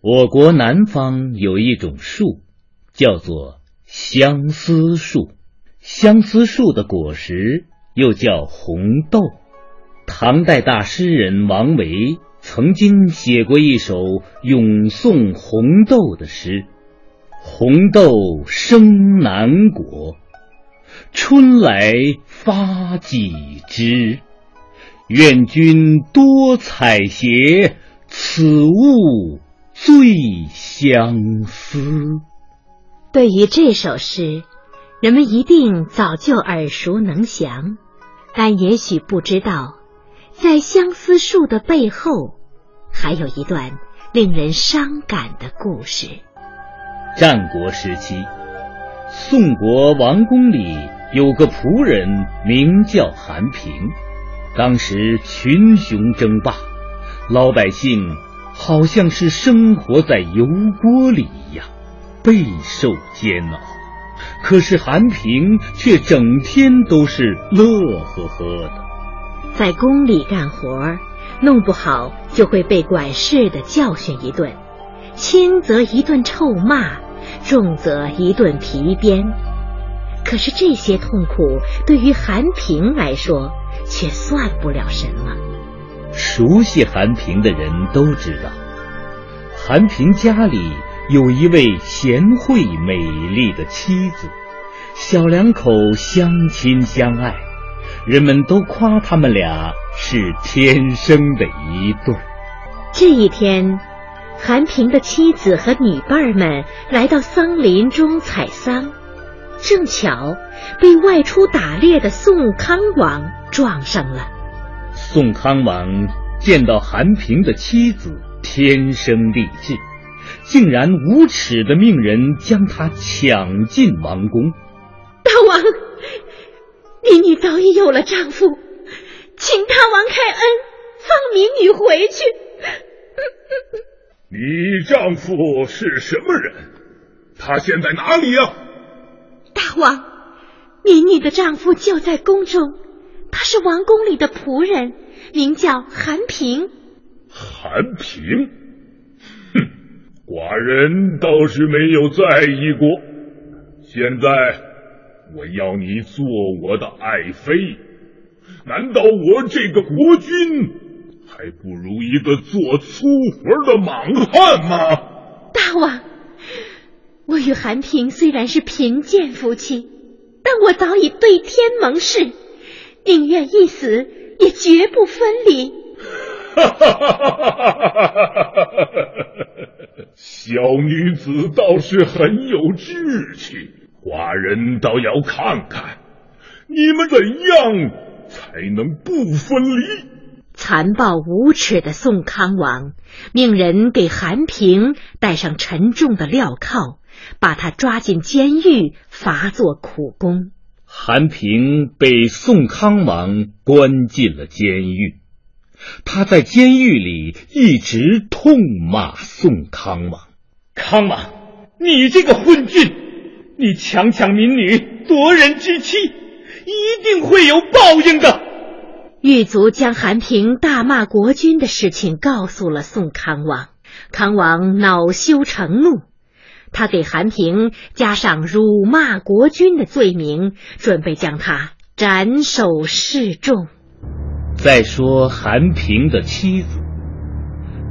我国南方有一种树，叫做相思树。相思树的果实又叫红豆。唐代大诗人王维曾经写过一首咏颂红豆的诗：“红豆生南国，春来发几枝。愿君多采撷，此物。”最相思。对于这首诗，人们一定早就耳熟能详，但也许不知道，在相思树的背后，还有一段令人伤感的故事。战国时期，宋国王宫里有个仆人，名叫韩平。当时群雄争霸，老百姓。好像是生活在油锅里一样，备受煎熬。可是韩平却整天都是乐呵呵的。在宫里干活，弄不好就会被管事的教训一顿，轻则一顿臭骂，重则一顿皮鞭。可是这些痛苦对于韩平来说，却算不了什么。熟悉韩平的人都知道，韩平家里有一位贤惠美丽的妻子，小两口相亲相爱，人们都夸他们俩是天生的一对。这一天，韩平的妻子和女伴儿们来到桑林中采桑，正巧被外出打猎的宋康王撞上了。宋康王见到韩平的妻子天生丽质，竟然无耻的命人将她抢进王宫。大王，民女早已有了丈夫，请大王开恩，放民女回去。你丈夫是什么人？他现在哪里呀？大王，民女的丈夫就在宫中。他是王宫里的仆人，名叫韩平。韩平，哼，寡人倒是没有在意过。现在我要你做我的爱妃，难道我这个国君还不如一个做粗活的莽汉吗？大王，我与韩平虽然是贫贱夫妻，但我早已对天盟誓。宁愿一死，也绝不分离。小女子倒是很有志气，寡人倒要看看你们怎样才能不分离。残暴无耻的宋康王命人给韩平戴上沉重的镣铐，把他抓进监狱，罚做苦工。韩平被宋康王关进了监狱，他在监狱里一直痛骂宋康王：“康王，你这个昏君，你强抢民女，夺人之妻，一定会有报应的。”狱卒将韩平大骂国君的事情告诉了宋康王，康王恼羞成怒。他给韩平加上辱骂国君的罪名，准备将他斩首示众。再说韩平的妻子，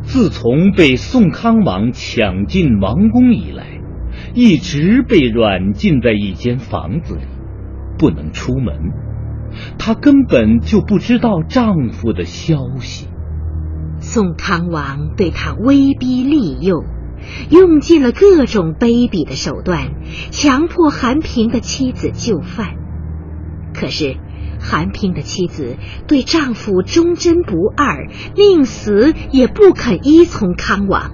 自从被宋康王抢进王宫以来，一直被软禁在一间房子里，不能出门。她根本就不知道丈夫的消息。宋康王对她威逼利诱。用尽了各种卑鄙的手段，强迫韩平的妻子就范。可是，韩平的妻子对丈夫忠贞不二，宁死也不肯依从康王。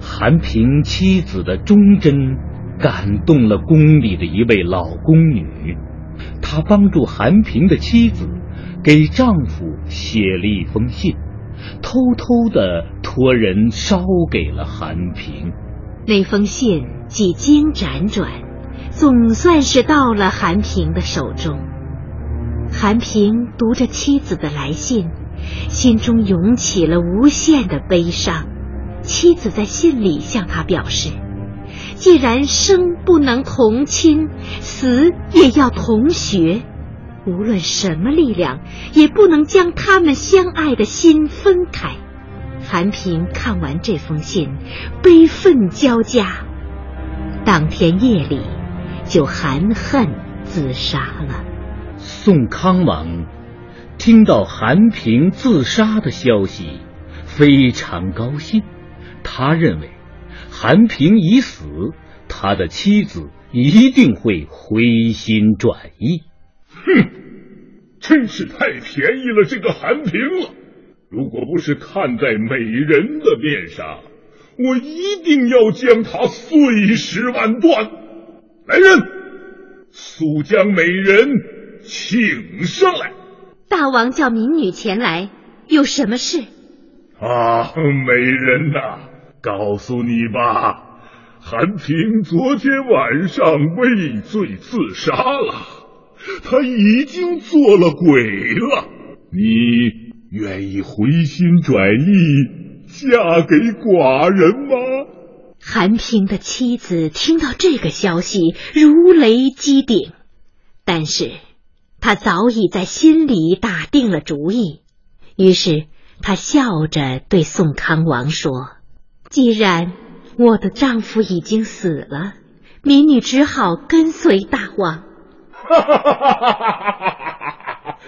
韩平妻子的忠贞感动了宫里的一位老宫女，她帮助韩平的妻子给丈夫写了一封信。偷偷的托人捎给了韩平，那封信几经辗转，总算是到了韩平的手中。韩平读着妻子的来信，心中涌起了无限的悲伤。妻子在信里向他表示：既然生不能同亲，死也要同学。无论什么力量，也不能将他们相爱的心分开。韩平看完这封信，悲愤交加，当天夜里就含恨自杀了。宋康王听到韩平自杀的消息，非常高兴。他认为韩平已死，他的妻子一定会回心转意。哼，真是太便宜了这个韩平了！如果不是看在美人的面上，我一定要将他碎尸万段。来人，速将美人请上来。大王叫民女前来，有什么事？啊，美人呐，告诉你吧，韩平昨天晚上畏罪自杀了。他已经做了鬼了，你愿意回心转意嫁给寡人吗？韩平的妻子听到这个消息如雷击顶，但是她早已在心里打定了主意，于是她笑着对宋康王说：“既然我的丈夫已经死了，民女只好跟随大王。”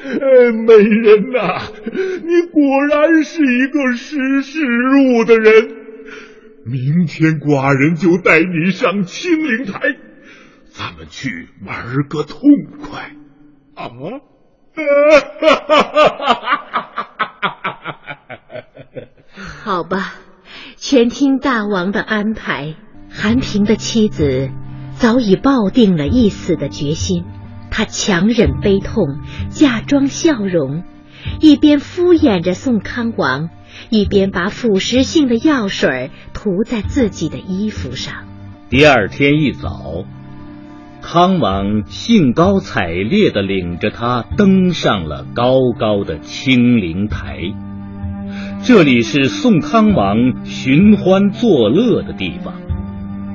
呃！美人呐，你果然是一个识时务的人。明天寡人就带你上青灵台，咱们去玩个痛快啊！哈哈哈哈哈！好吧，全听大王的安排。韩平的妻子早已抱定了一死的决心。他强忍悲痛，假装笑容，一边敷衍着宋康王，一边把腐蚀性的药水涂在自己的衣服上。第二天一早，康王兴高采烈地领着他登上了高高的清灵台。这里是宋康王寻欢作乐的地方。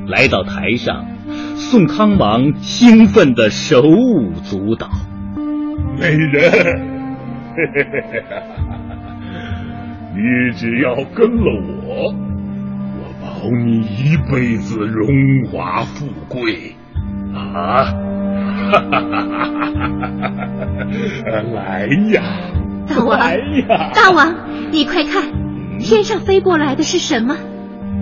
来到台上。宋康王兴奋的手舞足蹈，美人，你只要跟了我，我保你一辈子荣华富贵啊！来呀，大王，来呀，大王，你快看，天上飞过来的是什么？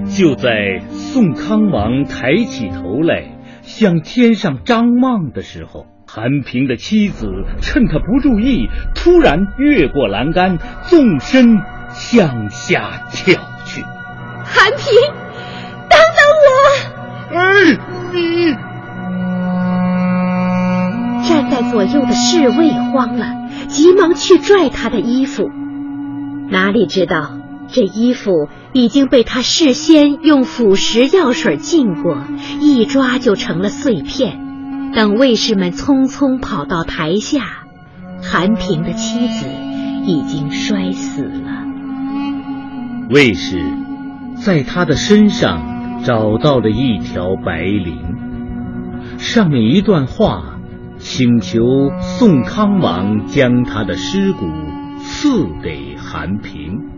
就在宋康王抬起头来。向天上张望的时候，韩平的妻子趁他不注意，突然越过栏杆，纵身向下跳去。韩平，等等我！哎，你！站在左右的侍卫慌了，急忙去拽他的衣服，哪里知道。这衣服已经被他事先用腐蚀药水浸过，一抓就成了碎片。等卫士们匆匆跑到台下，韩平的妻子已经摔死了。卫士在他的身上找到了一条白绫，上面一段话，请求宋康王将他的尸骨赐给韩平。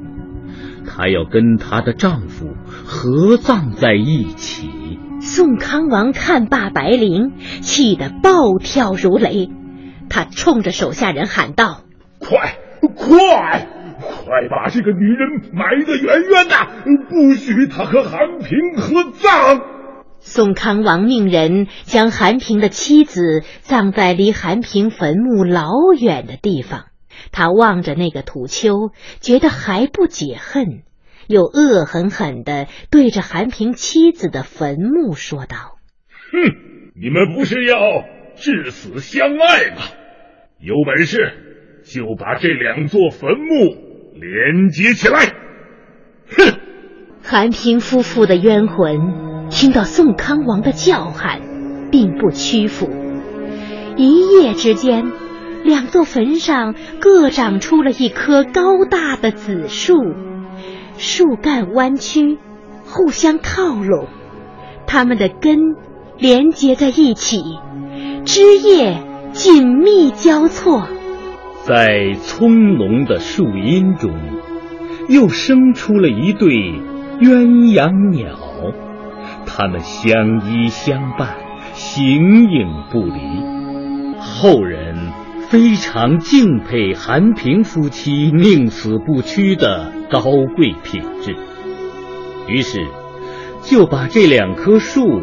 她要跟她的丈夫合葬在一起。宋康王看罢白绫，气得暴跳如雷。他冲着手下人喊道：“快，快，快把这个女人埋得远远的，不许她和韩平合葬！”宋康王命人将韩平的妻子葬在离韩平坟墓老远的地方。他望着那个土丘，觉得还不解恨，又恶狠狠地对着韩平妻子的坟墓说道：“哼，你们不是要至死相爱吗？有本事就把这两座坟墓连接起来！”哼！韩平夫妇的冤魂听到宋康王的叫喊，并不屈服，一夜之间。两座坟上各长出了一棵高大的紫树，树干弯曲，互相靠拢，它们的根连接在一起，枝叶紧密交错，在葱茏的树荫中，又生出了一对鸳鸯鸟，它们相依相伴，形影不离。后人非常敬佩韩平夫妻宁死不屈的高贵品质。于是，就把这两棵树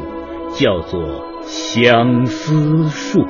叫做相思树。